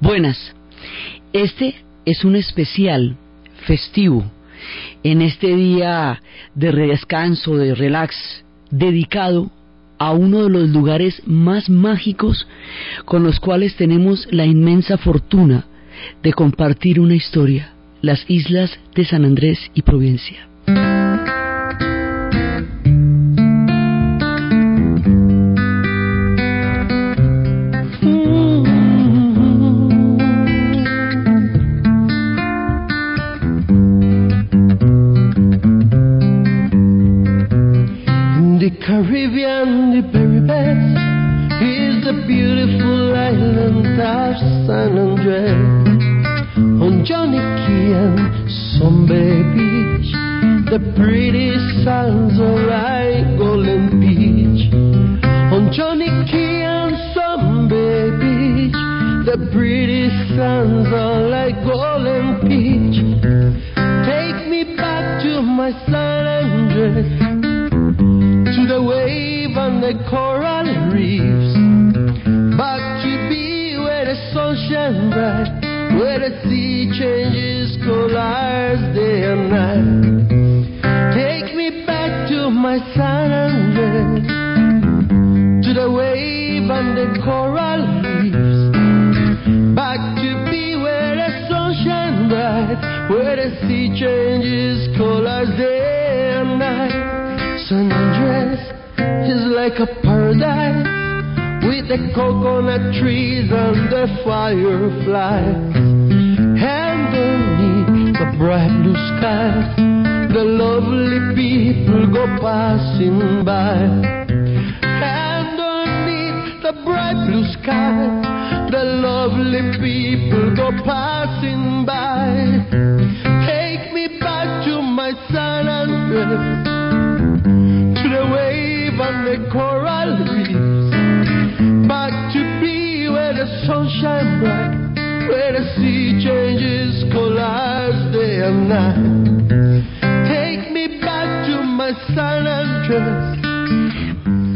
Buenas. Este es un especial festivo en este día de descanso, de relax, dedicado a uno de los lugares más mágicos con los cuales tenemos la inmensa fortuna de compartir una historia, las islas de San Andrés y Providencia. Caribbean, the very best is the beautiful island of San Andres. On Johnny Key and Sunday Beach, the pretty sands are Take me back to my San Andres, to the wave and the coral reefs. Back to be where the sun shines bright, where the sea changes colors day and night. San Andres is like a paradise with the coconut trees and the fireflies. Bright blue sky, the lovely people go passing by. And Underneath the bright blue sky, the lovely people go passing by. Take me back to my San Andres to the wave and the coral reefs. Back to be where the sun shines bright,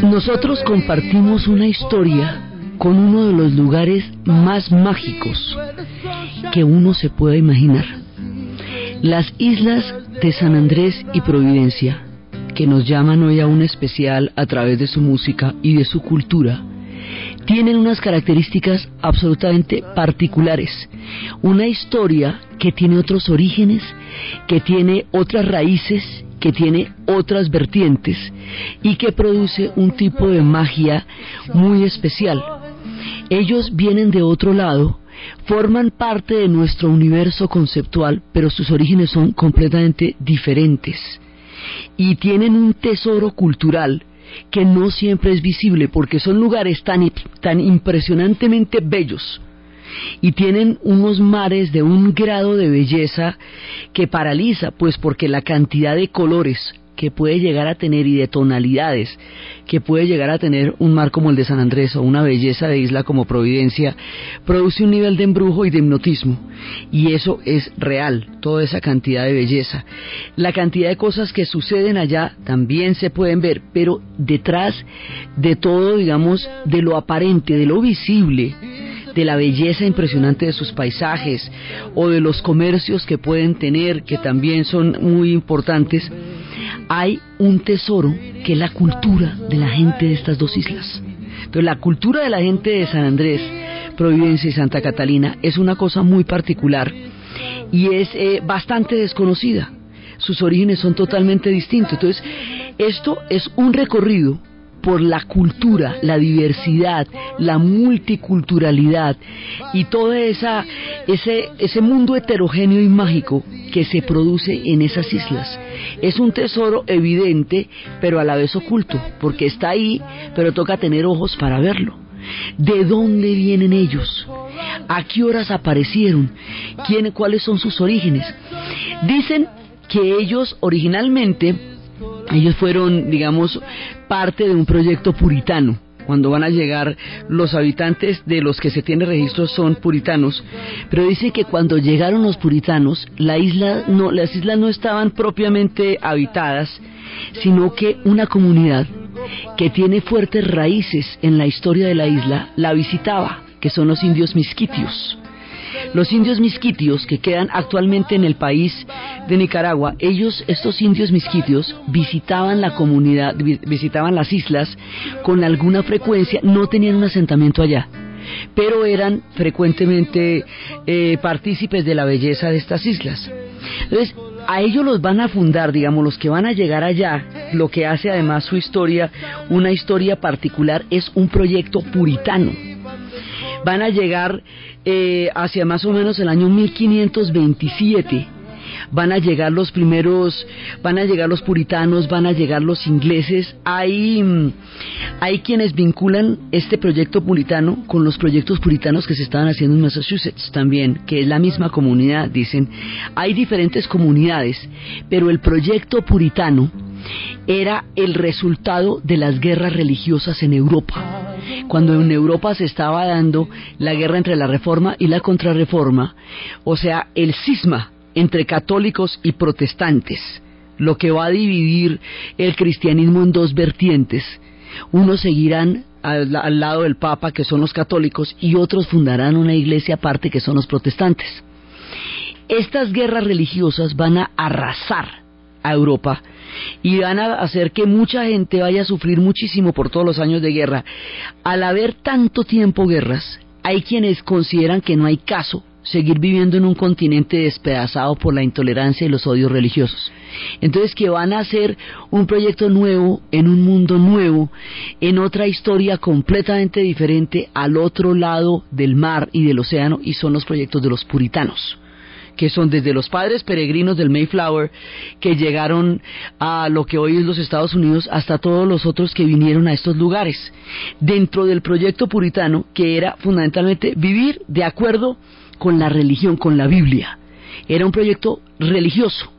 Nosotros compartimos una historia con uno de los lugares más mágicos que uno se pueda imaginar. Las islas de San Andrés y Providencia, que nos llaman hoy a un especial a través de su música y de su cultura, tienen unas características absolutamente particulares. Una historia que tiene otros orígenes, que tiene otras raíces, que tiene otras vertientes y que produce un tipo de magia muy especial. Ellos vienen de otro lado, forman parte de nuestro universo conceptual, pero sus orígenes son completamente diferentes y tienen un tesoro cultural que no siempre es visible porque son lugares tan, tan impresionantemente bellos y tienen unos mares de un grado de belleza que paraliza, pues porque la cantidad de colores que puede llegar a tener y de tonalidades que puede llegar a tener un mar como el de San Andrés o una belleza de isla como Providencia produce un nivel de embrujo y de hipnotismo y eso es real, toda esa cantidad de belleza. La cantidad de cosas que suceden allá también se pueden ver, pero detrás de todo, digamos, de lo aparente, de lo visible, de la belleza impresionante de sus paisajes o de los comercios que pueden tener, que también son muy importantes, hay un tesoro que es la cultura de la gente de estas dos islas. Entonces la cultura de la gente de San Andrés, Providencia y Santa Catalina es una cosa muy particular y es eh, bastante desconocida. Sus orígenes son totalmente distintos. Entonces, esto es un recorrido por la cultura, la diversidad, la multiculturalidad y todo esa, ese, ese mundo heterogéneo y mágico que se produce en esas islas. Es un tesoro evidente, pero a la vez oculto, porque está ahí, pero toca tener ojos para verlo. ¿De dónde vienen ellos? ¿A qué horas aparecieron? ¿Quién, ¿Cuáles son sus orígenes? Dicen que ellos originalmente ellos fueron, digamos, parte de un proyecto puritano. Cuando van a llegar los habitantes de los que se tiene registro son puritanos, pero dice que cuando llegaron los puritanos, la isla no, las islas no estaban propiamente habitadas, sino que una comunidad que tiene fuertes raíces en la historia de la isla la visitaba que son los indios misquitios. Los indios misquitios que quedan actualmente en el país de Nicaragua, ellos, estos indios misquitios, visitaban la comunidad, visitaban las islas con alguna frecuencia, no tenían un asentamiento allá pero eran frecuentemente eh, partícipes de la belleza de estas islas. Entonces, a ellos los van a fundar, digamos, los que van a llegar allá, lo que hace además su historia, una historia particular, es un proyecto puritano. Van a llegar eh, hacia más o menos el año 1527 van a llegar los primeros, van a llegar los puritanos, van a llegar los ingleses. Hay, mm, hay quienes vinculan este proyecto puritano con los proyectos puritanos que se estaban haciendo en Massachusetts también, que es la misma comunidad, dicen. Hay diferentes comunidades, pero el proyecto puritano era el resultado de las guerras religiosas en Europa. Cuando en Europa se estaba dando la guerra entre la reforma y la contrarreforma, o sea, el cisma entre católicos y protestantes, lo que va a dividir el cristianismo en dos vertientes. Unos seguirán al, lado del Papa, que son los católicos, y otros fundarán una iglesia aparte, que son los protestantes. Estas guerras religiosas van a arrasar a Europa y van a hacer que mucha gente vaya a sufrir muchísimo por todos los años de guerra. Al haber tanto tiempo guerras, hay quienes consideran que no hay caso seguir viviendo en un continente despedazado por la intolerancia y los odios religiosos. Entonces que van a hacer un proyecto nuevo, en un mundo nuevo, en otra historia completamente diferente al otro lado del mar y del océano, y son los proyectos de los puritanos que son desde los padres peregrinos del Mayflower que llegaron a lo que hoy es los Estados Unidos hasta todos los otros que vinieron a estos lugares, dentro del proyecto puritano que era fundamentalmente vivir de acuerdo con la religión, con la Biblia. Era un proyecto religioso.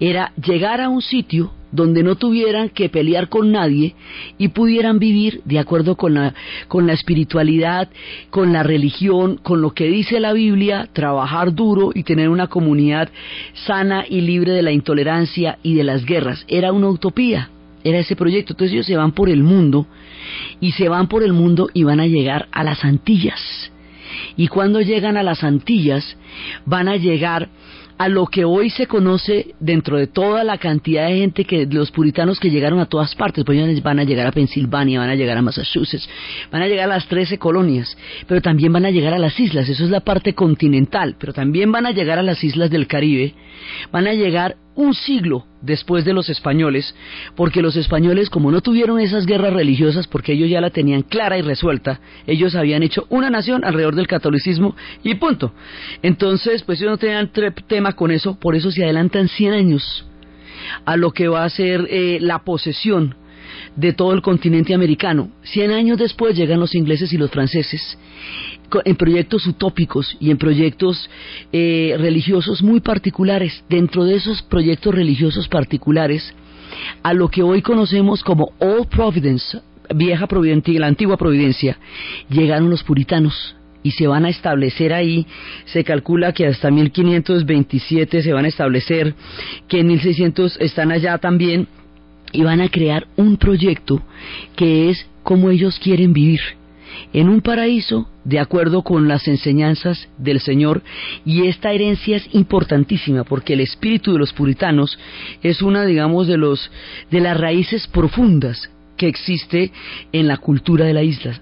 Era llegar a un sitio donde no tuvieran que pelear con nadie y pudieran vivir de acuerdo con la, con la espiritualidad, con la religión, con lo que dice la Biblia, trabajar duro y tener una comunidad sana y libre de la intolerancia y de las guerras. Era una utopía, era ese proyecto. Entonces ellos se van por el mundo y se van por el mundo y van a llegar a las Antillas y cuando llegan a las Antillas van a llegar a lo que hoy se conoce dentro de toda la cantidad de gente que los puritanos que llegaron a todas partes, pues van a llegar a Pensilvania, van a llegar a Massachusetts, van a llegar a las 13 colonias, pero también van a llegar a las islas, eso es la parte continental, pero también van a llegar a las islas del Caribe, van a llegar un siglo después de los españoles, porque los españoles, como no tuvieron esas guerras religiosas, porque ellos ya la tenían clara y resuelta, ellos habían hecho una nación alrededor del catolicismo y punto. Entonces, pues ellos no tenían tema con eso, por eso se adelantan 100 años a lo que va a ser eh, la posesión de todo el continente americano. Cien años después llegan los ingleses y los franceses en proyectos utópicos y en proyectos eh, religiosos muy particulares. Dentro de esos proyectos religiosos particulares, a lo que hoy conocemos como Old Providence, vieja Providencia, la antigua Providencia, llegaron los puritanos y se van a establecer ahí, se calcula que hasta 1527 se van a establecer, que en 1600 están allá también y van a crear un proyecto que es como ellos quieren vivir en un paraíso de acuerdo con las enseñanzas del Señor y esta herencia es importantísima porque el espíritu de los puritanos es una digamos de los de las raíces profundas que existe en la cultura de la isla.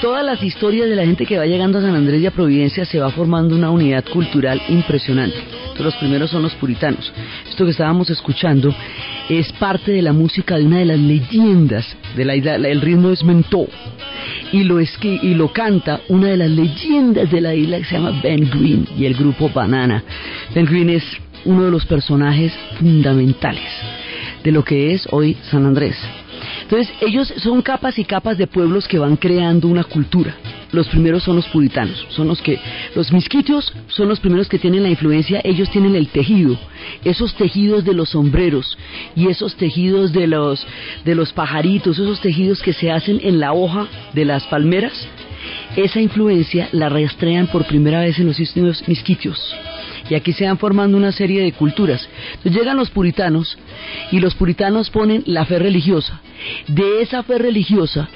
Todas las historias de la gente que va llegando a San Andrés y a Providencia se va formando una unidad cultural impresionante. los primeros son los puritanos. Esto que estábamos escuchando es parte de la música de una de las leyendas de la isla. El ritmo es mentó. y lo, y lo canta una de las leyendas de la isla que se llama Ben Green y el grupo Banana. Ben Green es uno de los personajes fundamentales de lo que es hoy San Andrés. Entonces, ellos son capas y capas de pueblos que van creando una cultura. Los primeros son los puritanos, son los que, los misquitios son los primeros que tienen la influencia, ellos tienen el tejido, esos tejidos de los sombreros y esos tejidos de los, de los pajaritos, esos tejidos que se hacen en la hoja de las palmeras, esa influencia la rastrean por primera vez en los misquitios y aquí se van formando una serie de culturas. Entonces llegan los puritanos y los puritanos ponen la fe religiosa. De esa fe religiosa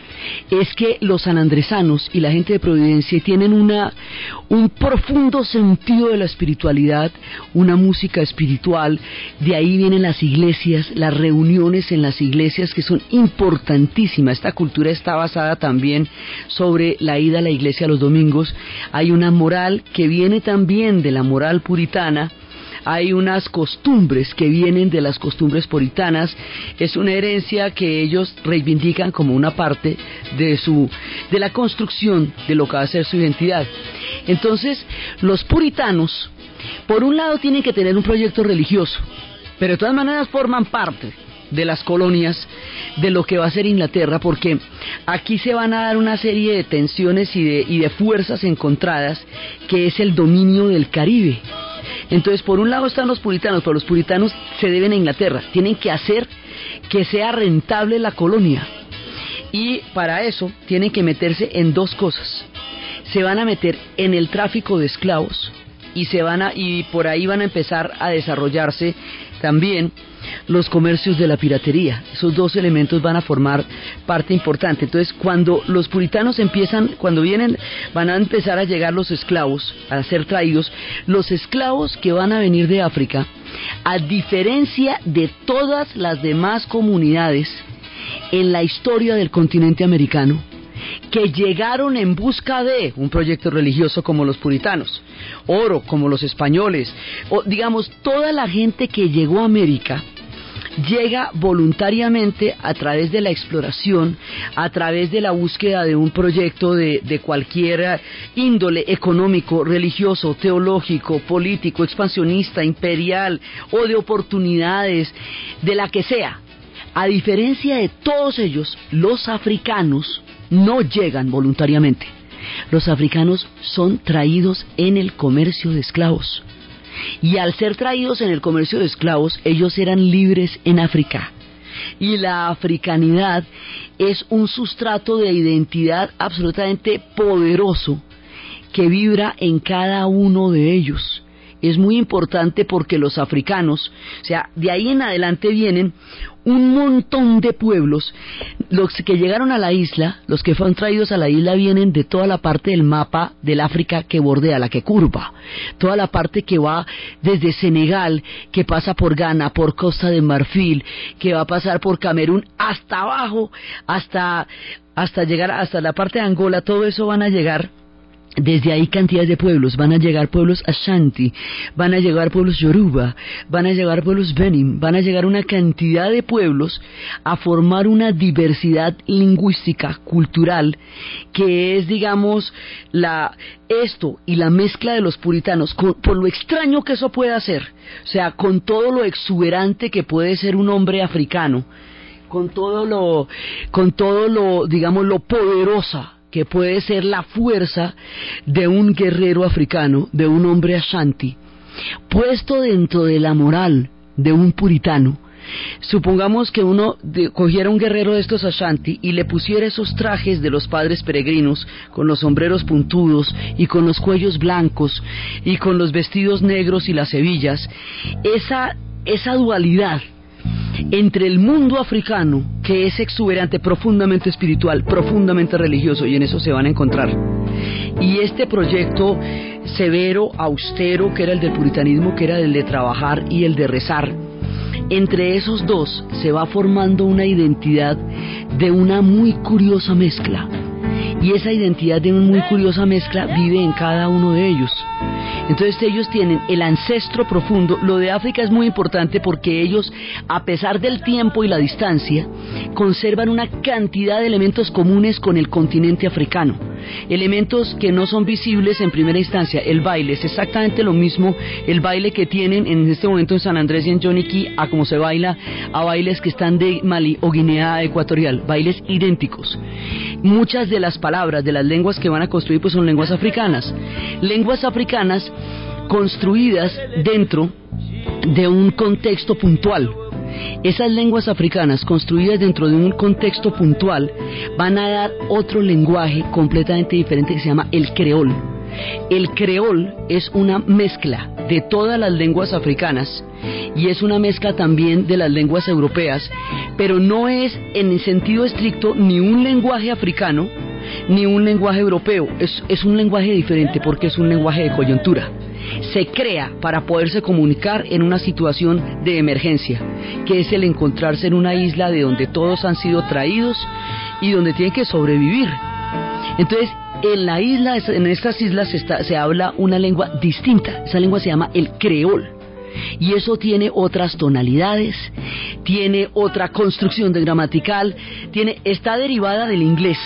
es que los sanandresanos y la gente de Providencia tienen una, un profundo sentido de la espiritualidad, una música espiritual, de ahí vienen las iglesias, las reuniones en las iglesias que son importantísimas. Esta cultura está basada también sobre la ida a la iglesia los domingos. Hay una moral que viene también de la moral puritana, hay unas costumbres que vienen de las costumbres puritanas, es una herencia que ellos reivindican como una parte de su de la construcción de lo que va a ser su identidad. Entonces, los puritanos por un lado tienen que tener un proyecto religioso, pero de todas maneras forman parte de las colonias de lo que va a ser Inglaterra, porque aquí se van a dar una serie de tensiones y de, y de fuerzas encontradas, que es el dominio del Caribe. Entonces, por un lado están los puritanos, pero los puritanos se deben a Inglaterra, tienen que hacer que sea rentable la colonia. Y para eso tienen que meterse en dos cosas. Se van a meter en el tráfico de esclavos y se van a y por ahí van a empezar a desarrollarse también los comercios de la piratería. Esos dos elementos van a formar parte importante. Entonces, cuando los puritanos empiezan, cuando vienen, van a empezar a llegar los esclavos, a ser traídos, los esclavos que van a venir de África, a diferencia de todas las demás comunidades en la historia del continente americano, que llegaron en busca de un proyecto religioso como los puritanos, oro como los españoles, o digamos, toda la gente que llegó a América llega voluntariamente a través de la exploración, a través de la búsqueda de un proyecto de, de, cualquier índole económico, religioso, teológico, político, expansionista, imperial o de oportunidades, de la que sea. A diferencia de todos ellos, los africanos no llegan voluntariamente. Los africanos son traídos en el comercio de esclavos. Y al ser traídos en el comercio de esclavos, ellos eran libres en África. Y la africanidad es un sustrato de identidad absolutamente poderoso que vibra en cada uno de ellos es muy importante porque los africanos, o sea, de ahí en adelante vienen un montón de pueblos, los que llegaron a la isla, los que fueron traídos a la isla vienen de toda la parte del mapa del África que bordea, la que curva, toda la parte que va desde Senegal, que pasa por Ghana, por Costa de Marfil, que va a pasar por Camerún hasta abajo, hasta hasta llegar hasta la parte de Angola, todo eso van a llegar desde ahí cantidades de pueblos, van a llegar pueblos Ashanti, van a llegar pueblos Yoruba, van a llegar pueblos Benin, van a llegar una cantidad de pueblos a formar una diversidad lingüística, cultural, que es, digamos, la, esto y la mezcla de los puritanos, por lo extraño que eso puede ser, o sea, con todo lo exuberante que puede ser un hombre africano, con todo lo, con todo lo, digamos, lo poderosa que puede ser la fuerza de un guerrero africano, de un hombre ashanti, puesto dentro de la moral de un puritano. Supongamos que uno cogiera un guerrero de estos Ashanti y le pusiera esos trajes de los padres peregrinos, con los sombreros puntudos y con los cuellos blancos y con los vestidos negros y las hebillas, esa, esa dualidad entre el mundo africano, que es exuberante, profundamente espiritual, profundamente religioso, y en eso se van a encontrar, y este proyecto severo, austero, que era el del puritanismo, que era el de trabajar y el de rezar, entre esos dos se va formando una identidad de una muy curiosa mezcla. y esa identidad de una muy curiosa mezcla vive en cada uno de ellos. Entonces ellos tienen el ancestro profundo. Lo de África es muy importante porque ellos, a pesar del tiempo y la distancia, conservan una cantidad de elementos comunes con el continente africano. Elementos que no son visibles en primera instancia. El baile es exactamente lo mismo, el baile que tienen en este momento en San Andrés y en Johnny Key, a como se baila a bailes que están de Mali o Guinea Ecuatorial, bailes idénticos. Muchas de las palabras de las lenguas que van a construir pues son lenguas africanas. Lenguas africanas construidas dentro de un contexto puntual. Esas lenguas africanas construidas dentro de un contexto puntual van a dar otro lenguaje completamente diferente que se llama el creol. El creol es una mezcla de todas las lenguas africanas y es una mezcla también de las lenguas europeas, pero no es en el sentido estricto ni un lenguaje africano ni un lenguaje europeo, es, es un lenguaje diferente porque es un lenguaje de coyuntura se crea para poderse comunicar en una situación de emergencia, que es el encontrarse en una isla de donde todos han sido traídos y donde tienen que sobrevivir. Entonces, en la isla, en estas islas se, se habla una lengua distinta. Esa lengua se llama el creol. Y eso tiene otras tonalidades, tiene otra construcción de gramatical, tiene, está derivada del inglés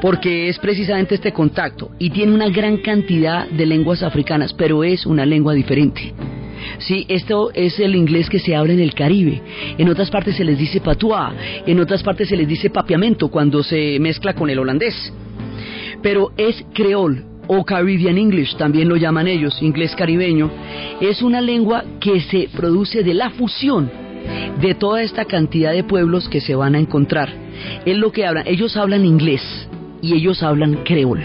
porque es precisamente este contacto y tiene una gran cantidad de lenguas africanas, pero es una lengua diferente. Sí, esto es el inglés que se habla en el Caribe. En otras partes se les dice patois, en otras partes se les dice papiamento cuando se mezcla con el holandés. Pero es creol o Caribbean English, también lo llaman ellos, inglés caribeño. Es una lengua que se produce de la fusión de toda esta cantidad de pueblos que se van a encontrar. Es lo que hablan, ellos hablan inglés, y ellos hablan creol.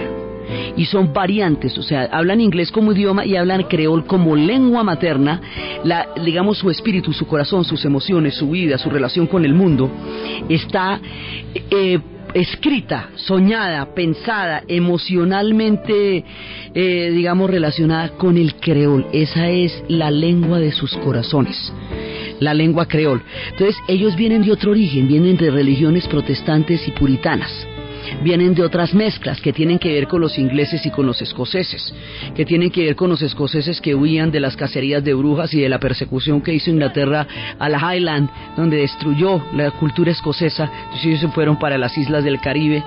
Y son variantes, o sea, hablan inglés como idioma y hablan creol como lengua materna, la, digamos su espíritu, su corazón, sus emociones, su vida, su relación con el mundo, está eh, escrita, soñada, pensada, emocionalmente, eh, digamos, relacionada con el creol. Esa es la lengua de sus corazones la lengua creol. Entonces ellos vienen de otro origen, vienen de religiones protestantes y puritanas. Vienen de otras mezclas que tienen que ver con los ingleses y con los escoceses, que tienen que ver con los escoceses que huían de las cacerías de brujas y de la persecución que hizo Inglaterra a la Highland, donde destruyó la cultura escocesa, entonces ellos se fueron para las islas del Caribe,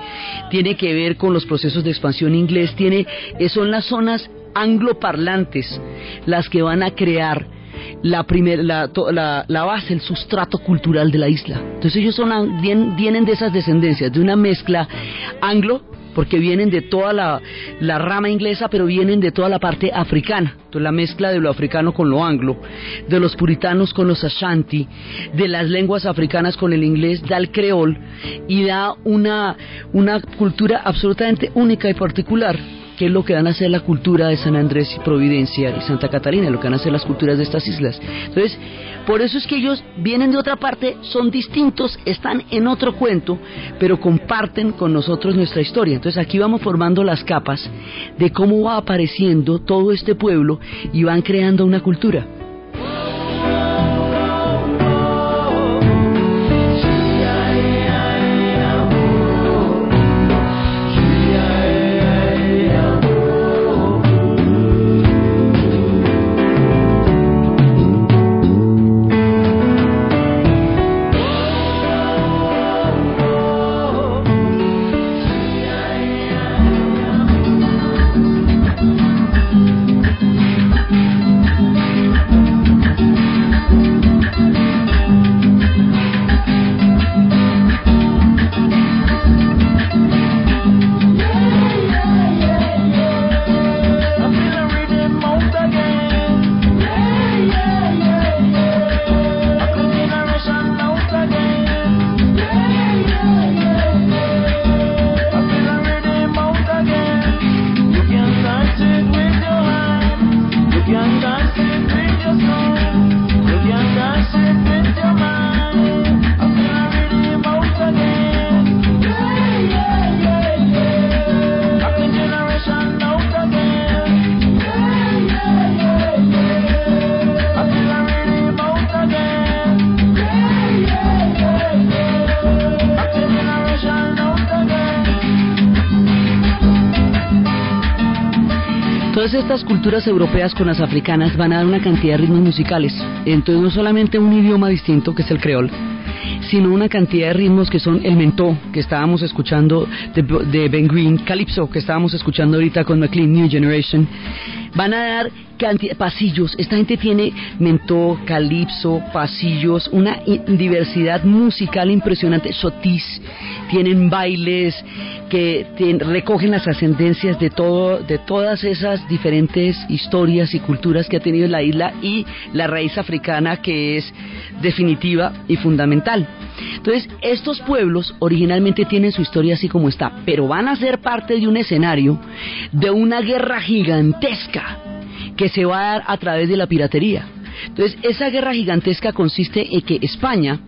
tiene que ver con los procesos de expansión inglés, tiene, eh, son las zonas angloparlantes las que van a crear la, primer, la, la, la, base, el sustrato cultural de la isla. Entonces ellos son, vienen de esas descendencias, de una mezcla anglo, porque vienen de toda la, la, rama inglesa, pero vienen de toda la parte africana. Entonces, la mezcla de lo africano con lo anglo, de los puritanos con los ashanti, de las lenguas africanas con el inglés, da el creol y da una, una cultura absolutamente única y particular qué es lo que van a hacer la cultura de San Andrés y Providencia y Santa Catarina, lo que van a hacer las culturas de estas islas. Entonces, por eso es que ellos vienen de otra parte, son distintos, están en otro cuento, pero comparten con nosotros nuestra historia. Entonces aquí vamos formando las capas de cómo va apareciendo todo este pueblo y van creando una cultura. Culturas europeas con las africanas van a dar una cantidad de ritmos musicales. Entonces no solamente un idioma distinto que es el creol, sino una cantidad de ritmos que son el mentó, que estábamos escuchando de, Ben Green, Calypso, que estábamos escuchando ahorita con McLean, New Generation, van a dar pasillos. Esta gente tiene mentó, calipso, pasillos, una diversidad musical impresionante. Sotis, tienen bailes que recogen las ascendencias de todo, de todas esas diferentes historias y culturas que ha tenido la isla y la raíz africana que es definitiva y fundamental. Entonces, estos pueblos originalmente tienen su historia así como está, pero van a ser parte de un escenario de una guerra gigantesca que se va a dar a través de la piratería. Entonces, esa guerra gigantesca consiste en que España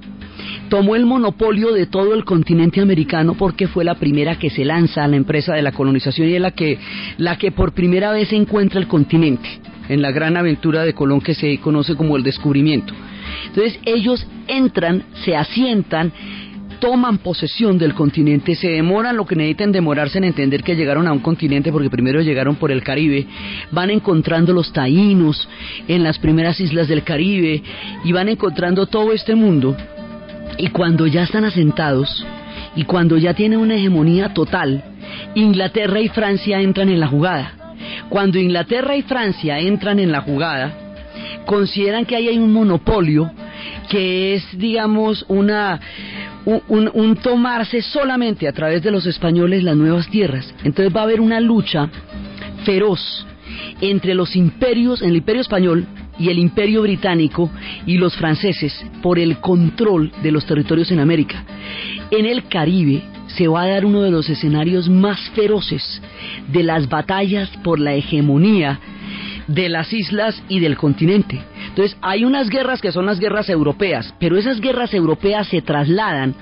tomó el monopolio de todo el continente americano porque fue la primera que se lanza a la empresa de la colonización y es la que, la que por primera vez encuentra el continente en la gran aventura de Colón que se conoce como el descubrimiento. Entonces ellos entran, se asientan, toman posesión del continente, se demoran lo que necesitan demorarse en entender que llegaron a un continente porque primero llegaron por el Caribe, van encontrando los taínos en las primeras islas del Caribe y van encontrando todo este mundo y cuando ya están asentados y cuando ya tienen una hegemonía total, Inglaterra y Francia entran en la jugada. Cuando Inglaterra y Francia entran en la jugada, consideran que ahí hay un monopolio que es, digamos, una, un, tomarse solamente a través de los españoles las nuevas tierras. Entonces va a haber una lucha feroz entre los imperios, el imperio español y el imperio británico y los franceses por el control de los territorios en América. En el Caribe se va a dar uno de los escenarios más feroces de las batallas por la hegemonía de las islas y del continente. Entonces, hay unas guerras que son las guerras europeas, pero esas guerras europeas se trasladan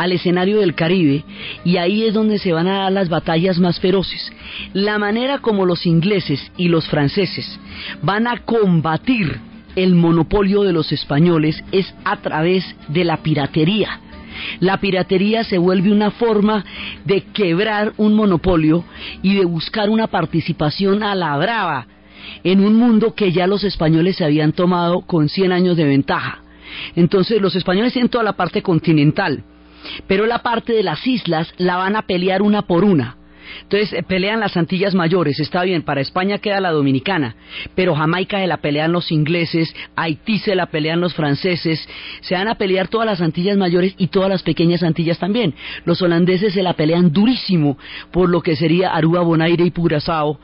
al escenario del Caribe y ahí es donde se van a dar las batallas más feroces. La manera como los ingleses y los franceses van a combatir el monopolio de los españoles es a través de la piratería. La piratería se vuelve una forma de quebrar un monopolio y de buscar una participación a la brava en un mundo que ya los españoles se habían tomado con 100 años de ventaja. Entonces los españoles tienen toda la parte continental, pero la parte de las islas la van a pelear una por una. Entonces eh, pelean las Antillas Mayores, está bien, para España queda la Dominicana, pero Jamaica se la pelean los ingleses, Haití se la pelean los franceses, se van a pelear todas las Antillas Mayores y todas las pequeñas Antillas también. Los holandeses se la pelean durísimo por lo que sería Aruba, Bonaire y Curazao.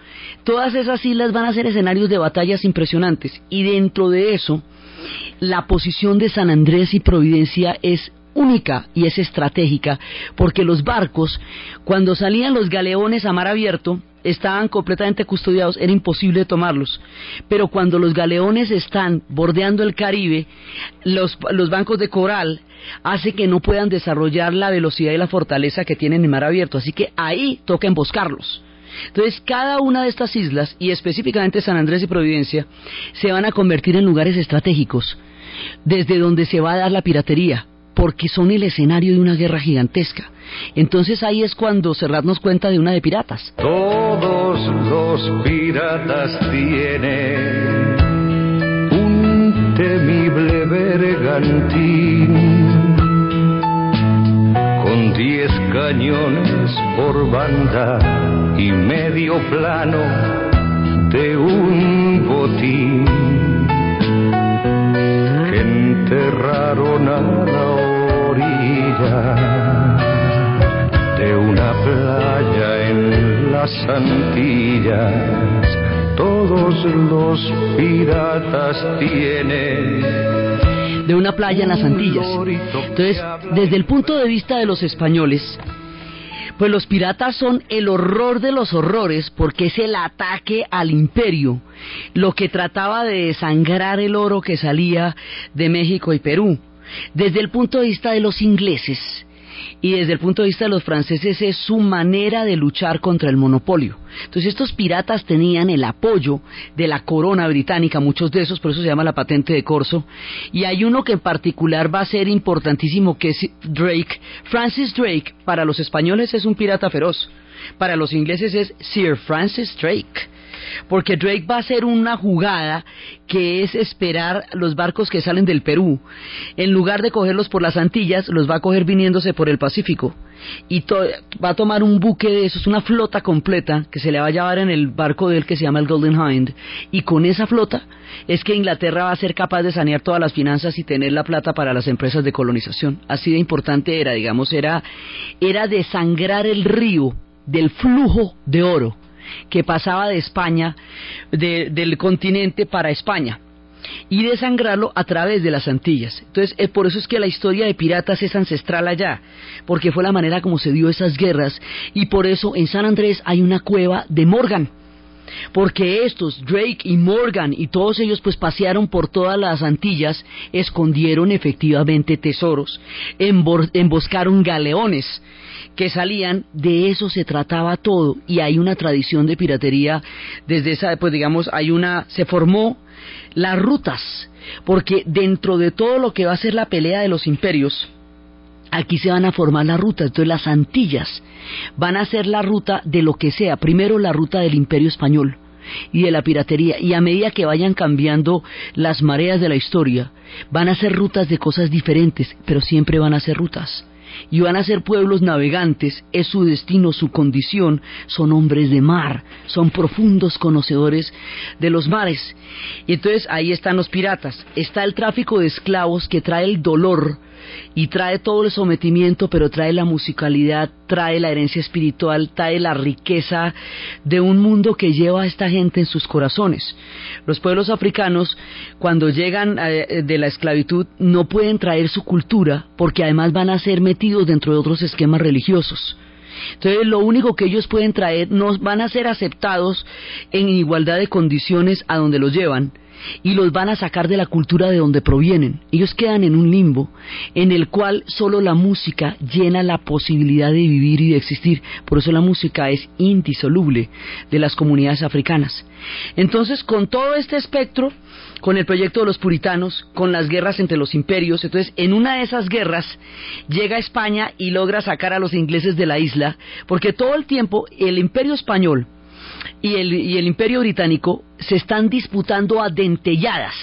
Todas esas islas van a ser escenarios de batallas impresionantes y dentro de eso la posición de San Andrés y Providencia es única y es estratégica, porque los barcos, cuando salían los galeones a mar abierto, estaban completamente custodiados, era imposible tomarlos. Pero cuando los galeones están bordeando el Caribe, los, los bancos de coral hace que no puedan desarrollar la velocidad y la fortaleza que tienen en mar abierto. Así que ahí toca emboscarlos. Entonces, cada una de estas islas, y específicamente San Andrés y Providencia, se van a convertir en lugares estratégicos, desde donde se va a dar la piratería, porque son el escenario de una guerra gigantesca. Entonces ahí es cuando Serrat nos cuenta de una de piratas. Todos los piratas tienen un temible bergantín con diez cañones por banda y medio plano de un botín que enterraron a la de una playa en las Antillas. Todos los piratas tienen de una playa en las Antillas. Entonces, desde el punto de vista de los españoles, pues los piratas son el horror de los horrores porque es el ataque al imperio, lo que trataba de desangrar el oro que salía de México y Perú. Desde el punto de vista de los ingleses y desde el punto de vista de los franceses es su manera de luchar contra el monopolio. Entonces estos piratas tenían el apoyo de la corona británica, muchos de esos, por eso se llama la patente de corso, y hay uno que en particular va a ser importantísimo que es Drake. Francis Drake para los españoles es un pirata feroz, para los ingleses es Sir Francis Drake. Porque Drake va a hacer una jugada que es esperar los barcos que salen del Perú. En lugar de cogerlos por las Antillas, los va a coger viniéndose por el Pacífico. Y va a tomar un buque de esos, una flota completa, que se le va a llevar en el barco de él que se llama el Golden Hind. Y con esa flota es que Inglaterra va a ser capaz de sanear todas las finanzas y tener la plata para las empresas de colonización. Así de importante era, digamos, era, era desangrar el río del flujo de oro que pasaba de España, del continente para España y desangrarlo a través de las Antillas. Entonces, eh, por eso es que la historia de piratas es ancestral allá, porque fue la manera como se dio esas guerras, y por eso en San Andrés hay una cueva de Morgan, porque estos, Drake y Morgan y todos ellos pues pasearon por todas las Antillas, escondieron efectivamente tesoros, emboscaron galeones, que salían, de eso se trataba todo. Y hay una tradición de piratería desde esa, pues digamos, hay una, se formó las rutas, porque dentro de todo lo que va a ser la pelea de los imperios, aquí se van a formar las rutas, entonces las Antillas van a ser la ruta de lo que sea, primero la ruta del imperio español, y de la piratería. Y a medida que vayan cambiando las mareas de la historia, van a ser rutas de cosas diferentes, pero siempre van a ser rutas y van a ser pueblos navegantes, es su destino, su condición, son hombres de mar, son profundos conocedores de los mares. Y entonces ahí están los piratas, está el tráfico de esclavos que trae el dolor y trae todo el sometimiento, pero trae la musicalidad, trae la herencia espiritual, trae la riqueza de un mundo que lleva a esta gente en sus corazones. Los pueblos africanos, cuando llegan eh, de la esclavitud, no pueden traer su cultura porque además van a ser metidos dentro de otros esquemas religiosos. Entonces, lo único que ellos pueden traer no van a ser aceptados en igualdad de condiciones a donde los llevan, y los van a sacar de la cultura de donde provienen. Ellos quedan en un limbo en el cual solo la música llena la posibilidad de vivir y de existir. Por eso la música es indisoluble de las comunidades africanas. Entonces, con todo este espectro, con el proyecto de los puritanos, con las guerras entre los imperios. Entonces, en una de esas guerras llega España y logra sacar a los ingleses de la isla, porque todo el tiempo el imperio español y el, imperio británico se están disputando a dentelladas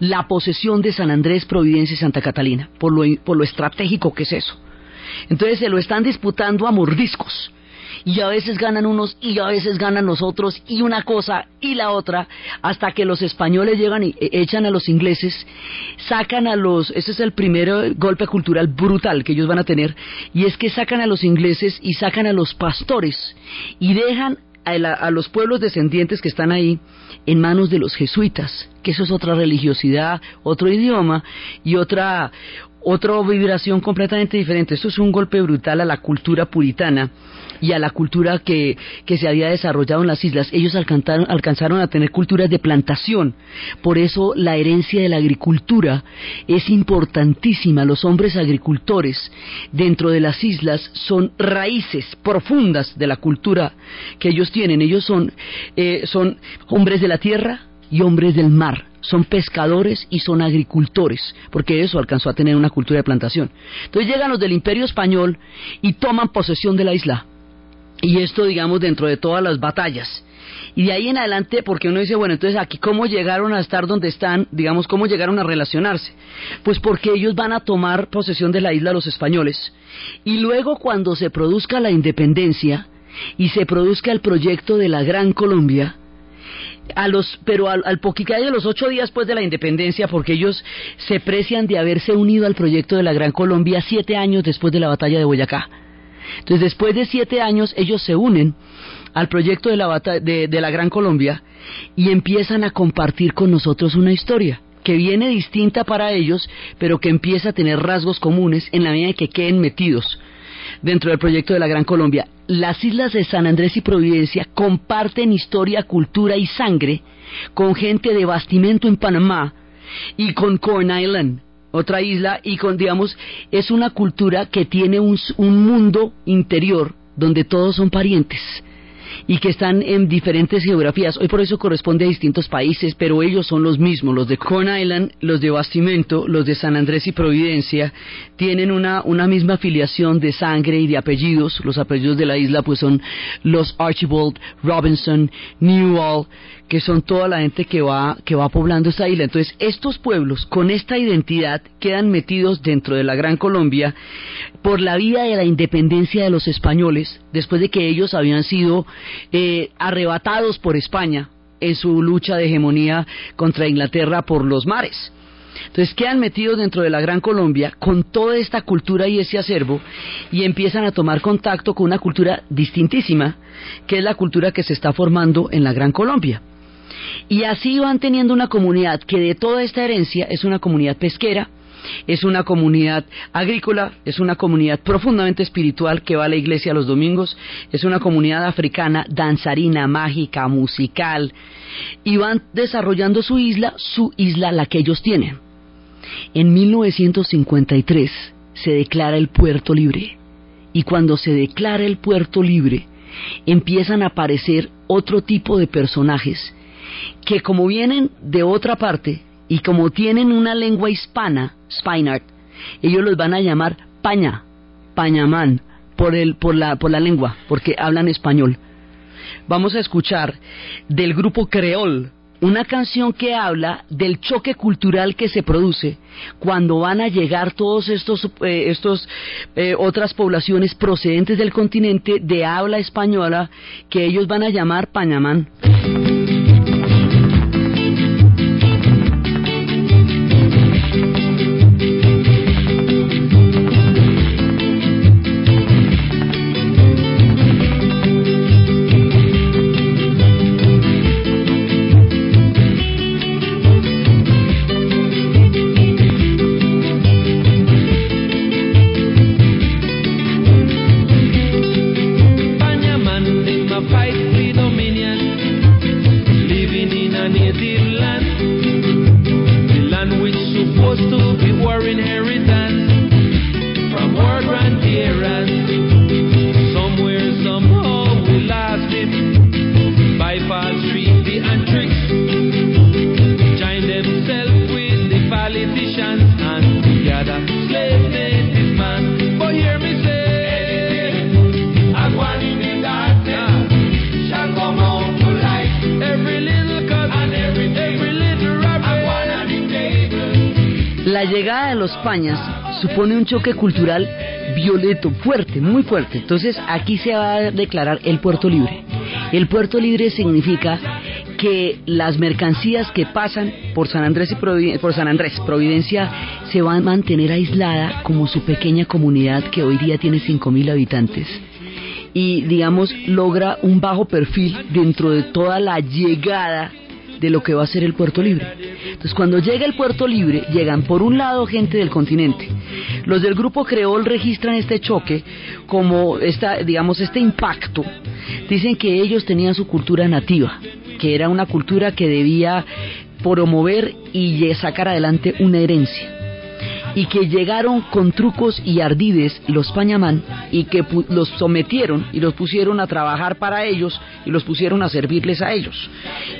la posesión de San Andrés, Providencia y Santa Catalina, por lo, por lo estratégico que es eso. Entonces se lo están disputando a mordiscos. Y a veces ganan unos y a veces ganan los otros y una cosa y la otra hasta que los españoles llegan y e, echan a los ingleses, sacan a los, ese es el primer golpe cultural brutal que ellos van a tener y es que sacan a los ingleses y sacan a los pastores y dejan a, los pueblos descendientes que están ahí en manos de los jesuitas, que eso es otra religiosidad, otro idioma y otra, otra vibración completamente diferente. Eso es un golpe brutal a la cultura puritana y a la cultura que, que se había desarrollado en las islas. Ellos alcanzaron, alcanzaron a tener culturas de plantación. Por eso la herencia de la agricultura es importantísima. Los hombres agricultores dentro de las islas son raíces profundas de la cultura que ellos tienen. Ellos son, eh, son hombres de la tierra y hombres del mar son pescadores y son agricultores, porque eso alcanzó a tener una cultura de plantación. Entonces llegan los del imperio español y toman posesión de la isla. Y esto, digamos, dentro de todas las batallas. Y de ahí en adelante, porque uno dice, bueno, entonces aquí cómo llegaron a estar donde están, digamos, cómo llegaron a relacionarse. Pues porque ellos van a tomar posesión de la isla los españoles. Y luego cuando se produzca la independencia y se produzca el proyecto de la Gran Colombia, a los, pero al, al de los ocho días después de la independencia, porque ellos se precian de haberse unido al proyecto de la Gran Colombia siete años después de la batalla de Boyacá. Entonces, después de siete años, ellos se unen al proyecto de la, de, de la Gran Colombia y empiezan a compartir con nosotros una historia que viene distinta para ellos, pero que empieza a tener rasgos comunes en la medida en que queden metidos dentro del proyecto de la Gran Colombia. Las islas de San Andrés y Providencia comparten historia, cultura y sangre con gente de bastimento en Panamá y con Corn Island, otra isla, y con, digamos, es una cultura que tiene un, un mundo interior donde todos son parientes y que están en diferentes geografías. Hoy por eso corresponde a distintos países, pero ellos son los mismos. Los de Con Island, los de Bastimento, los de San Andrés y Providencia tienen una, una misma afiliación de sangre y de apellidos. Los apellidos de la isla pues son los Archibald, Robinson, Newell, que son toda la gente que va, que va poblando esta isla. Entonces, estos pueblos con esta identidad quedan metidos dentro de la Gran Colombia por la vida de la independencia de los españoles, después de que ellos habían sido eh, arrebatados por España en su lucha de hegemonía contra Inglaterra por los mares. Entonces quedan metidos dentro de la Gran Colombia con toda esta cultura y ese acervo y empiezan a tomar contacto con una cultura distintísima, que es la cultura que se está formando en la Gran Colombia. Y así van teniendo una comunidad que de toda esta herencia es una comunidad pesquera, es una comunidad agrícola, es una comunidad profundamente espiritual que va a la iglesia los domingos, es una comunidad africana danzarina, mágica, musical, y van desarrollando su isla, su isla la que ellos tienen. En 1953 se declara el puerto libre, y cuando se declara el puerto libre, empiezan a aparecer otro tipo de personajes que como vienen de otra parte y como tienen una lengua hispana, Spinard, ellos los van a llamar paña, pañamán, por, el, por, la, por la lengua, porque hablan español. Vamos a escuchar del grupo Creol una canción que habla del choque cultural que se produce cuando van a llegar todos estos, eh, estos eh, otras poblaciones procedentes del continente de habla española que ellos van a llamar pañamán. Supone un choque cultural violeto, fuerte, muy fuerte. Entonces aquí se va a declarar el puerto libre. El puerto libre significa que las mercancías que pasan por San Andrés y Providencia, por San Andrés, Providencia, se van a mantener aislada como su pequeña comunidad que hoy día tiene 5.000 habitantes y digamos logra un bajo perfil dentro de toda la llegada de lo que va a ser el puerto libre. Entonces, cuando llega el puerto libre, llegan por un lado gente del continente. Los del grupo Creol registran este choque como esta, digamos, este impacto. Dicen que ellos tenían su cultura nativa, que era una cultura que debía promover y sacar adelante una herencia y que llegaron con trucos y ardides los pañamán y que los sometieron y los pusieron a trabajar para ellos y los pusieron a servirles a ellos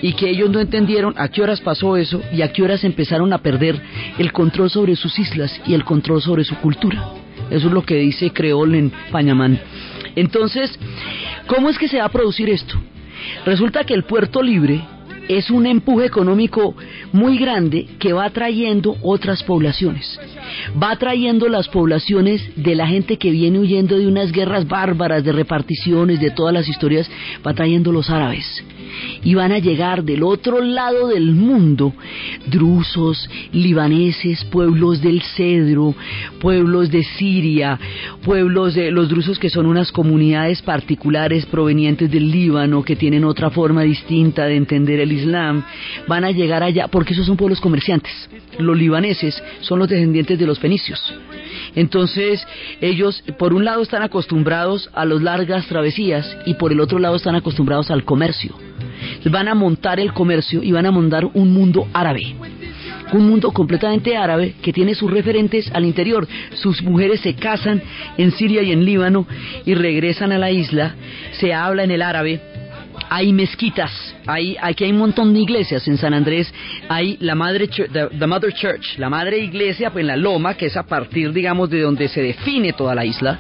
y que ellos no entendieron a qué horas pasó eso y a qué horas empezaron a perder el control sobre sus islas y el control sobre su cultura. Eso es lo que dice Creol en Pañamán. Entonces, ¿cómo es que se va a producir esto? Resulta que el puerto libre es un empuje económico muy grande que va trayendo otras poblaciones. Va trayendo las poblaciones de la gente que viene huyendo de unas guerras bárbaras, de reparticiones, de todas las historias, va trayendo los árabes y van a llegar del otro lado del mundo drusos, libaneses, pueblos del Cedro, pueblos de Siria, pueblos de los drusos que son unas comunidades particulares provenientes del Líbano que tienen otra forma distinta de entender el Islam, van a llegar allá porque esos son pueblos comerciantes. Los libaneses son los descendientes de los fenicios. Entonces, ellos, por un lado, están acostumbrados a las largas travesías y por el otro lado están acostumbrados al comercio van a montar el comercio y van a montar un mundo árabe. Un mundo completamente árabe que tiene sus referentes al interior. Sus mujeres se casan en Siria y en Líbano y regresan a la isla. Se habla en el árabe hay mezquitas, hay, aquí hay un montón de iglesias en San Andrés, hay la madre, the, Mother Church, la madre iglesia pues, en la loma, que es a partir, digamos, de donde se define toda la isla,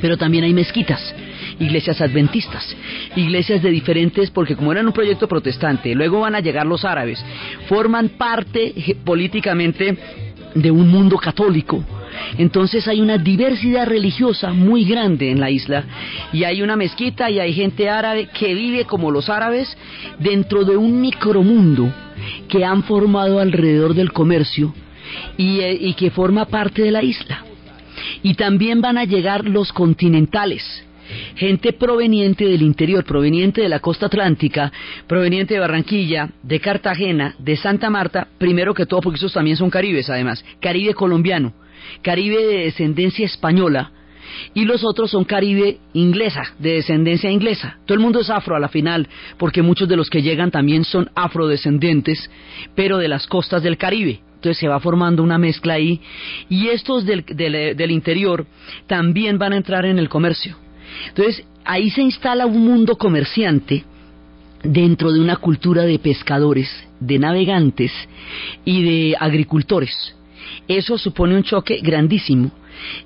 pero también hay mezquitas iglesias adventistas, iglesias de diferentes, porque como eran un proyecto protestante, luego van a llegar los árabes, forman parte políticamente de un mundo católico. Entonces hay una diversidad religiosa muy grande en la isla y hay una mezquita y hay gente árabe que vive como los árabes dentro de un micromundo que han formado alrededor del comercio y, eh, y que forma parte de la isla. Y también van a llegar los continentales, gente proveniente del interior, proveniente de la costa atlántica, proveniente de Barranquilla, de Cartagena, de Santa Marta, primero que todo porque esos también son caribes además, caribe colombiano, caribe de descendencia española, y los otros son caribe inglesa, de descendencia inglesa. Todo el mundo es afro a la final, porque muchos de los que llegan también son afrodescendientes, pero de las costas del Caribe. Entonces se va formando una mezcla ahí. Y estos del, del interior también van a entrar en el comercio. Entonces, ahí se instala un mundo comerciante dentro de una cultura de pescadores, de navegantes y de agricultores. Eso supone un choque grandísimo.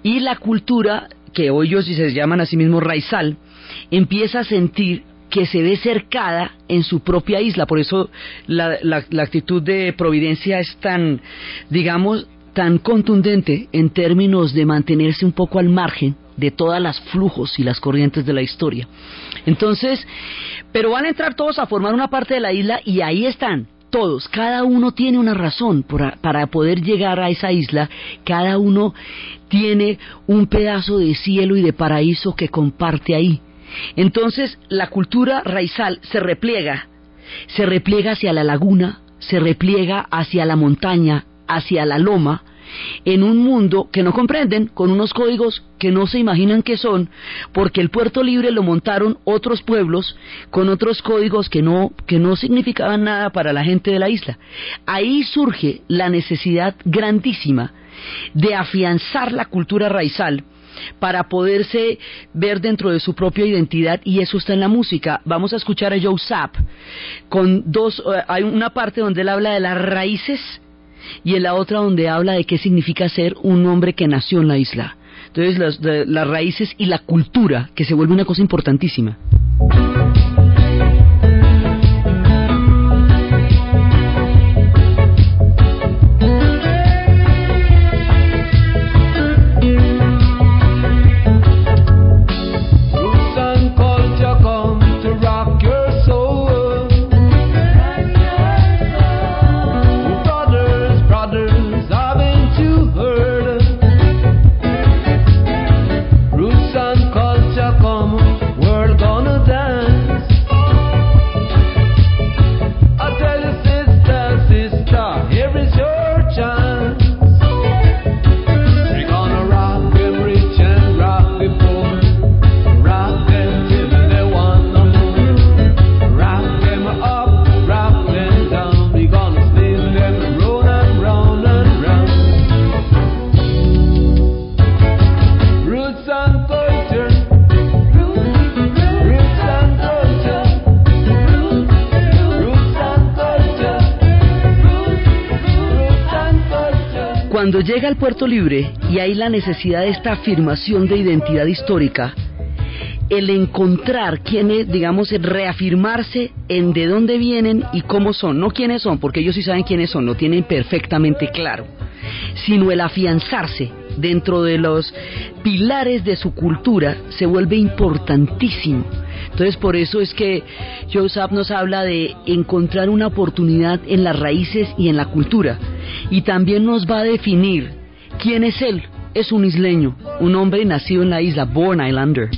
Y la cultura, que hoy ellos se llaman a sí mismos raizal, empieza a sentir que se ve cercada en su propia isla. Por eso la, la actitud de Providencia es tan, digamos, tan contundente en términos de mantenerse un poco al margen de todas las flujos y las corrientes de la historia. Entonces, pero van a entrar todos a formar una parte de la isla y ahí están, todos, cada uno tiene una razón para poder llegar a esa isla, cada uno tiene un pedazo de cielo y de paraíso que comparte ahí. Entonces la cultura raizal se repliega, se repliega hacia la laguna, se repliega hacia la montaña, hacia la loma, en un mundo que no comprenden, con unos códigos que no se imaginan que son, porque el puerto libre lo montaron otros pueblos con otros códigos que no, que no significaban nada para la gente de la isla. Ahí surge la necesidad grandísima de afianzar la cultura raizal para poderse ver dentro de su propia identidad y eso está en la música. Vamos a escuchar a Joe Sapp con dos, eh, hay una parte donde él habla de las raíces y en la otra donde habla de qué significa ser un hombre que nació en la isla. Entonces las, las raíces y la cultura, que se vuelve una cosa importantísima. Cuando llega al puerto libre y hay la necesidad de esta afirmación de identidad histórica, el encontrar quiénes, digamos, reafirmarse en de dónde vienen y cómo son, no quiénes son, porque ellos sí saben quiénes son, lo tienen perfectamente claro, sino el afianzarse dentro de los pilares de su cultura se vuelve importantísimo. Entonces por eso es que Joseph nos habla de encontrar una oportunidad en las raíces y en la cultura y también nos va a definir quién es él. Es un isleño, un hombre nacido en la isla, Born Islander.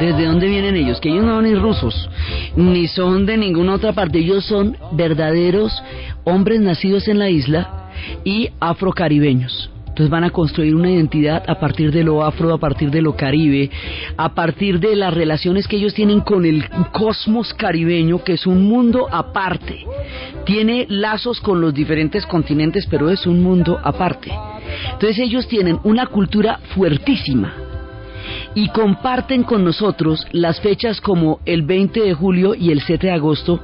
¿Desde dónde vienen ellos? Que ellos no son ni rusos, ni son de ninguna otra parte, ellos son verdaderos hombres nacidos en la isla y afrocaribeños. Entonces van a construir una identidad a partir de lo afro, a partir de lo caribe, a partir de las relaciones que ellos tienen con el cosmos caribeño, que es un mundo aparte. Tiene lazos con los diferentes continentes, pero es un mundo aparte. Entonces ellos tienen una cultura fuertísima y comparten con nosotros las fechas como el 20 de julio y el 7 de agosto,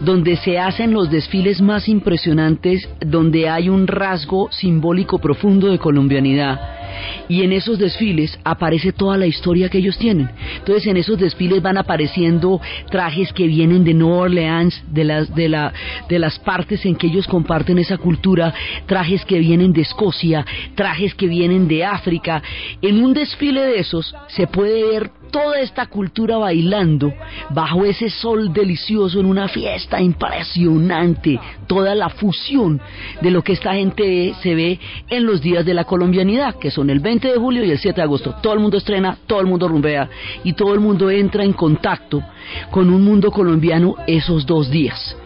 donde se hacen los desfiles más impresionantes, donde hay un rasgo simbólico profundo de colombianidad y en esos desfiles aparece toda la historia que ellos tienen. Entonces en esos desfiles van apareciendo trajes que vienen de Nueva Orleans, de las, de, la, de las partes en que ellos comparten esa cultura, trajes que vienen de Escocia, trajes que vienen de África. En un desfile de esos se puede ver toda esta cultura bailando bajo ese sol delicioso en una fiesta impresionante, toda la fusión de lo que esta gente se ve en los días de la colombianidad, que son el 20 de julio y el 7 de agosto. Todo el mundo estrena, todo el mundo rumbea y todo el mundo entra en contacto con un mundo colombiano esos dos días.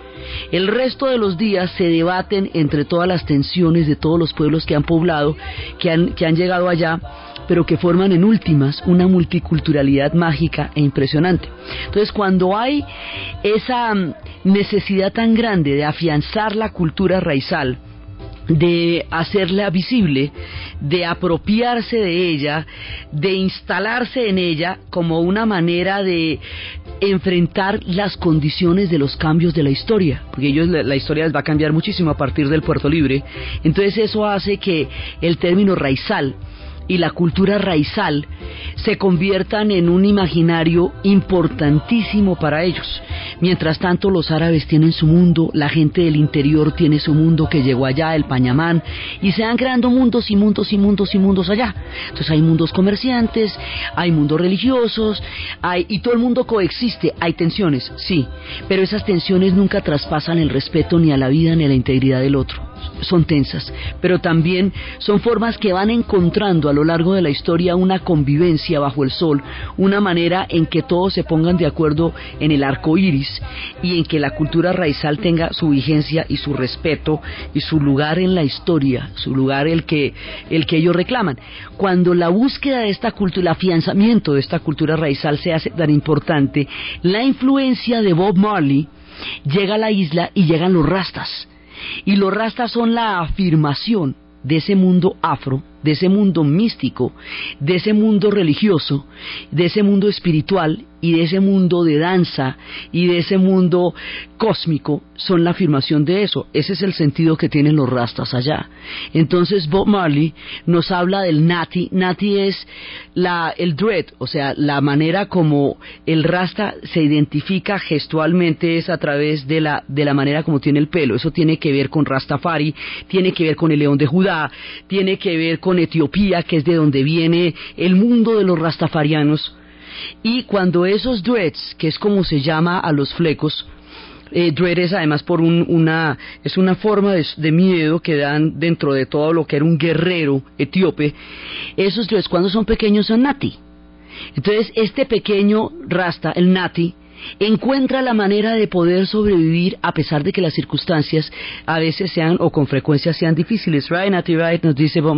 El resto de los días se debaten entre todas las tensiones de todos los pueblos que han poblado, que han, llegado allá pero que forman en últimas una multiculturalidad mágica e impresionante. Entonces, cuando hay esa mm, necesidad tan grande de afianzar la cultura raizal, de hacerla visible, de apropiarse de ella, de instalarse en ella como una manera de enfrentar las condiciones de los cambios de la historia, porque ellos la, historia les va a cambiar muchísimo a partir del Puerto Libre. Entonces eso hace que el término raizal y la cultura raizal se conviertan en un imaginario importantísimo para ellos. Mientras tanto, los árabes tienen su mundo, la gente del interior tiene su mundo que llegó allá, el Pañamán, y se van creando mundos y mundos y mundos y mundos allá. Entonces hay mundos comerciantes, hay mundos religiosos, hay, y todo el mundo coexiste. Hay tensiones, sí, pero esas tensiones nunca traspasan el respeto ni a la vida ni a la integridad del otro son tensas, pero también son formas que van encontrando a lo largo de la historia una convivencia bajo el sol, una manera en que todos se pongan de acuerdo en el arco iris y en que la cultura raizal tenga su vigencia y su respeto y su lugar en la historia, su lugar el que, el que ellos reclaman. Cuando la búsqueda de esta cultura, el afianzamiento de esta cultura raizal se hace tan importante, la influencia de Bob Marley llega a la isla y llegan los rastas y los rastas son la afirmación de ese mundo afro, de ese mundo místico, de ese mundo religioso, de ese mundo espiritual y de ese mundo de danza y de ese mundo cósmico son la afirmación de eso. Ese es el sentido que tienen los rastas allá. Entonces Bob Marley nos habla del nati. Nati es la, el dread, o sea, la manera como el rasta se identifica gestualmente es a través de la, de la manera como tiene el pelo. Eso tiene que ver con Rastafari, tiene que ver con el león de Judá, tiene que ver con Etiopía, que es de donde viene el mundo de los rastafarianos. Y cuando esos dreads, que es como se llama a los flecos, eh, dreads además por una es una forma de, miedo que dan dentro de todo lo que era un guerrero etíope esos dreads cuando son pequeños son nati. Entonces este pequeño rasta el nati encuentra la manera de poder sobrevivir a pesar de que las circunstancias a veces sean o con frecuencia sean difíciles. Right Nati nos dice Bob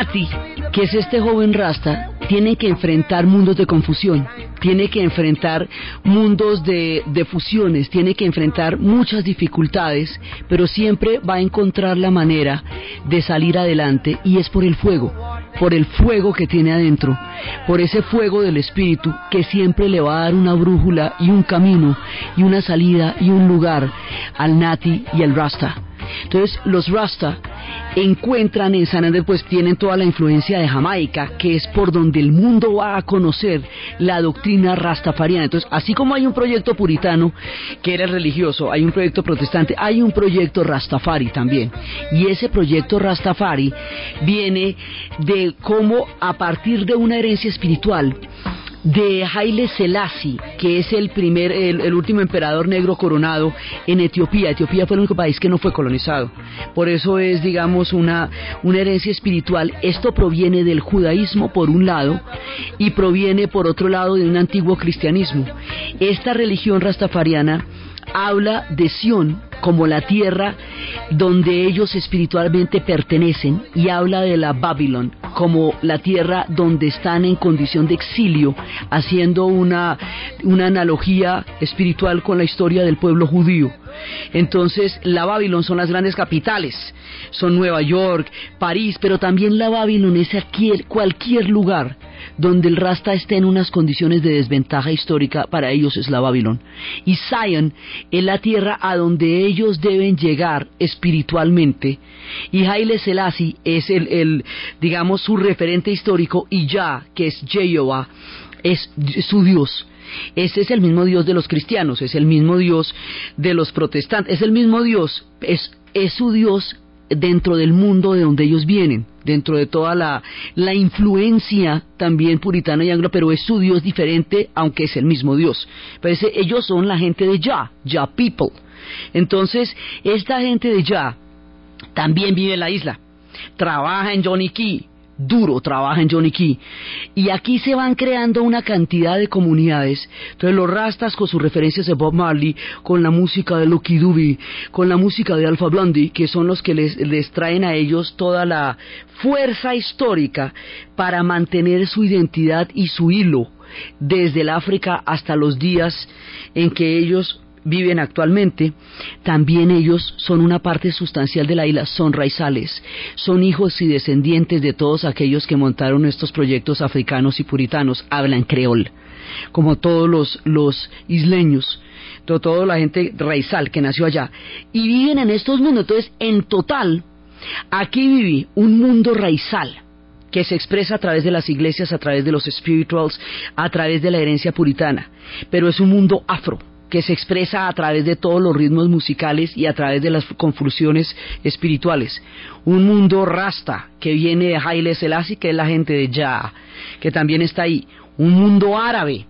Nati, que es este joven rasta, tiene que enfrentar mundos de confusión, tiene que enfrentar mundos de, fusiones, tiene que enfrentar muchas dificultades, pero siempre va a encontrar la manera de salir adelante y es por el fuego, por el fuego que tiene adentro, por ese fuego del espíritu que siempre le va a dar una brújula y un camino y una salida y un lugar al Nati y al Rasta. Entonces los Rasta encuentran en San Andrés, pues tienen toda la influencia de Jamaica, que es por donde el mundo va a conocer la doctrina rastafariana. Entonces, así como hay un proyecto puritano que era religioso, hay un proyecto protestante, hay un proyecto rastafari también. Y ese proyecto rastafari viene de cómo a partir de una herencia espiritual, de Haile Selassie, que es el primer, el, último emperador negro coronado en Etiopía. Etiopía fue el único país que no fue colonizado. Por eso es, digamos, una, una herencia espiritual. Esto proviene del judaísmo por un lado y proviene por otro lado de un antiguo cristianismo. Esta religión rastafariana habla de Sión como la tierra donde ellos espiritualmente pertenecen y habla de la Babilón como la tierra donde están en condición de exilio, haciendo una, una analogía espiritual con la historia del pueblo judío. Entonces, la Babilón son las grandes capitales, son Nueva York, París, pero también la Babilón es aquí, cualquier lugar donde el Rasta esté en unas condiciones de desventaja histórica, para ellos es la Babilón. Y Zion es la tierra a donde ellos deben llegar espiritualmente. Y Haile Selassie es el, digamos, su referente histórico, y Ya, que es Jehová, es su Dios. Ese es el mismo Dios de los cristianos, es el mismo Dios de los protestantes, es el mismo Dios, es, es su Dios dentro del mundo de donde ellos vienen, dentro de toda la, la influencia también puritana y anglo, pero es su Dios diferente, aunque es el mismo Dios. Pues ellos son la gente de Ya, Ya People. Entonces, esta gente de Ya también vive en la isla, trabaja en Johnny Key, duro trabaja en Johnny Key. Y aquí se van creando una cantidad de comunidades. Entonces los rastas con sus referencias de Bob Marley, con la música de Lucky Dubby, con la música de Alpha Blondie, que son los que les, les traen a ellos toda la fuerza histórica para mantener su identidad y su hilo desde el África hasta los días en que ellos viven actualmente, también ellos son una parte sustancial de la isla, son raizales, son hijos y descendientes de todos aquellos que montaron estos proyectos africanos y puritanos, hablan creol, como todos los, los isleños, toda la gente raizal que nació allá, y viven en estos mundos. Entonces, en total, aquí viví un mundo raizal que se expresa a través de las iglesias, a través de los spirituals, a través de la herencia puritana, pero es un mundo afro que se expresa a través de todos los ritmos musicales y a través de las confusiones espirituales. Un mundo rasta que viene de Haile Selassie, que es la gente de Ya, que también está ahí. Un mundo árabe,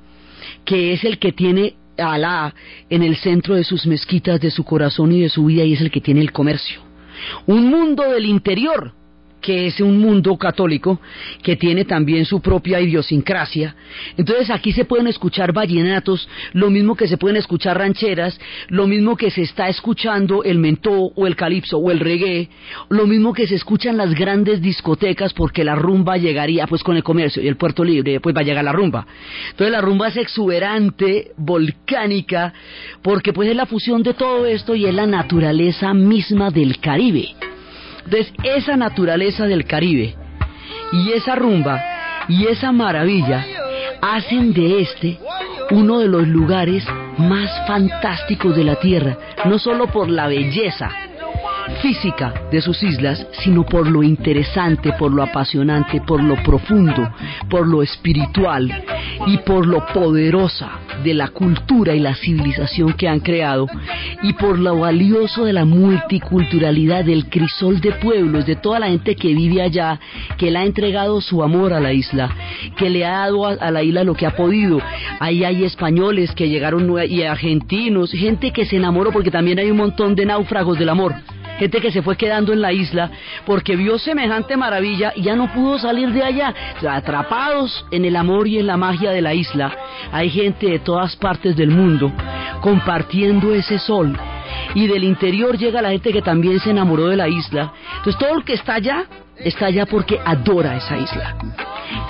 que es el que tiene Alá en el centro de sus mezquitas, de su corazón y de su vida, y es el que tiene el comercio. Un mundo del interior, que es un mundo católico que tiene también su propia idiosincrasia. Entonces aquí se pueden escuchar vallenatos, lo mismo que se pueden escuchar rancheras, lo mismo que se está escuchando el mentó o el calipso o el reggae, lo mismo que se escuchan las grandes discotecas porque la rumba llegaría pues con el comercio y el puerto libre, pues va a llegar la rumba. Entonces la rumba es exuberante, volcánica, porque pues es la fusión de todo esto y es la naturaleza misma del Caribe. Entonces, esa naturaleza del Caribe y esa rumba y esa maravilla hacen de este uno de los lugares más fantásticos de la Tierra, no solo por la belleza física de sus islas, sino por lo interesante, por lo apasionante, por lo profundo, por lo espiritual y por lo poderosa de la cultura y la civilización que han creado y por lo valioso de la multiculturalidad del crisol de pueblos, de toda la gente que vive allá, que le ha entregado su amor a la isla, que le ha dado a, la isla lo que ha podido. Ahí hay españoles que llegaron y argentinos, gente que se enamoró porque también hay un montón de náufragos del amor gente que se fue quedando en la isla porque vio semejante maravilla y ya no pudo salir de allá. atrapados en el amor y en la magia de la isla, hay gente de todas partes del mundo compartiendo ese sol. Y del interior llega la gente que también se enamoró de la isla. Entonces todo el que está allá está allá porque adora esa isla.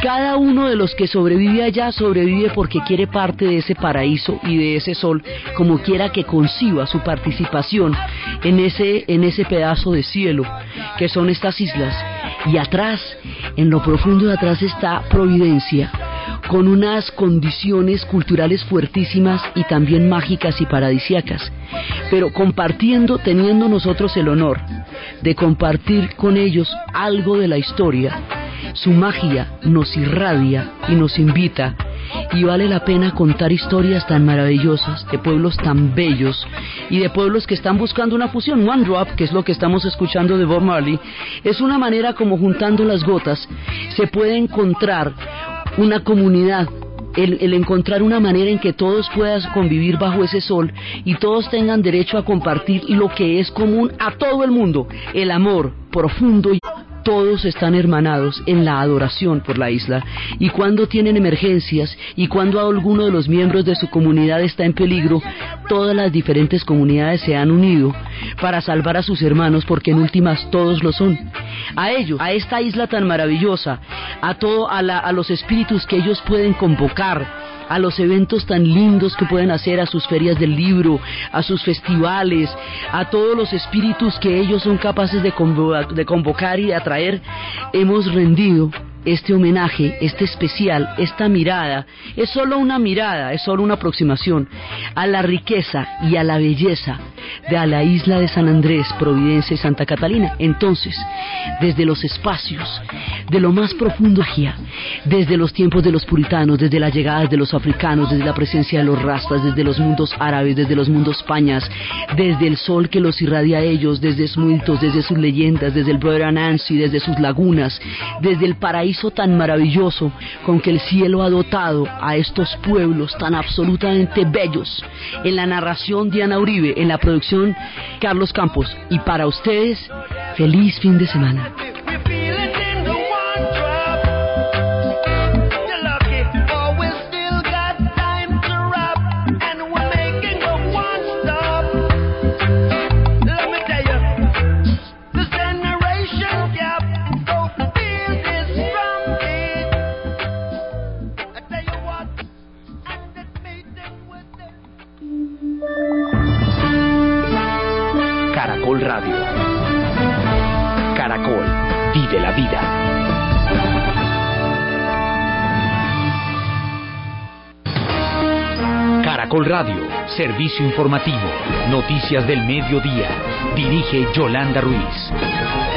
Cada uno de los que sobrevive allá sobrevive porque quiere parte de ese paraíso y de ese sol, como quiera que conciba su participación en ese, en ese pedazo de cielo que son estas islas. Y atrás, en lo profundo de atrás está Providencia, con unas condiciones culturales fuertísimas y también mágicas y paradisiacas, pero compartiendo, teniendo nosotros el honor de compartir con ellos algo de la historia, su magia nos irradia y nos invita y vale la pena contar historias tan maravillosas de pueblos tan bellos y de pueblos que están buscando una fusión. One Drop, que es lo que estamos escuchando de Bob Marley, es una manera como juntando las gotas se puede encontrar una comunidad el, encontrar una manera en que todos puedan convivir bajo ese sol y todos tengan derecho a compartir lo que es común a todo el mundo, el amor profundo y todos están hermanados en la adoración por la isla y cuando tienen emergencias y cuando alguno de los miembros de su comunidad está en peligro, todas las diferentes comunidades se han unido para salvar a sus hermanos porque en últimas todos lo son. A ellos, a esta isla tan maravillosa, a todo a, a los espíritus que ellos pueden convocar a los eventos tan lindos que pueden hacer, a sus ferias del libro, a sus festivales, a todos los espíritus que ellos son capaces de convocar y de atraer, hemos rendido este homenaje, este especial, esta mirada, es solo una mirada, es solo una aproximación a la riqueza y a la belleza de la isla de San Andrés, Providencia y Santa Catalina. Entonces, desde los espacios de lo más profundo desde los tiempos de los puritanos, desde las llegadas de los africanos, desde la presencia de los rastas, desde los mundos árabes, desde los mundos pañas, desde el sol que los irradia a ellos, desde sus mitos, desde sus leyendas, desde el Brother Anansi, desde sus lagunas, desde el paraíso tan maravilloso con que el cielo ha dotado a estos pueblos tan absolutamente bellos. En la narración Diana Uribe, en la producción Carlos Campos. Y para ustedes, feliz fin de semana. Radio. Caracol vive la vida. Caracol Radio, servicio informativo, noticias del mediodía. Dirige Yolanda Ruiz.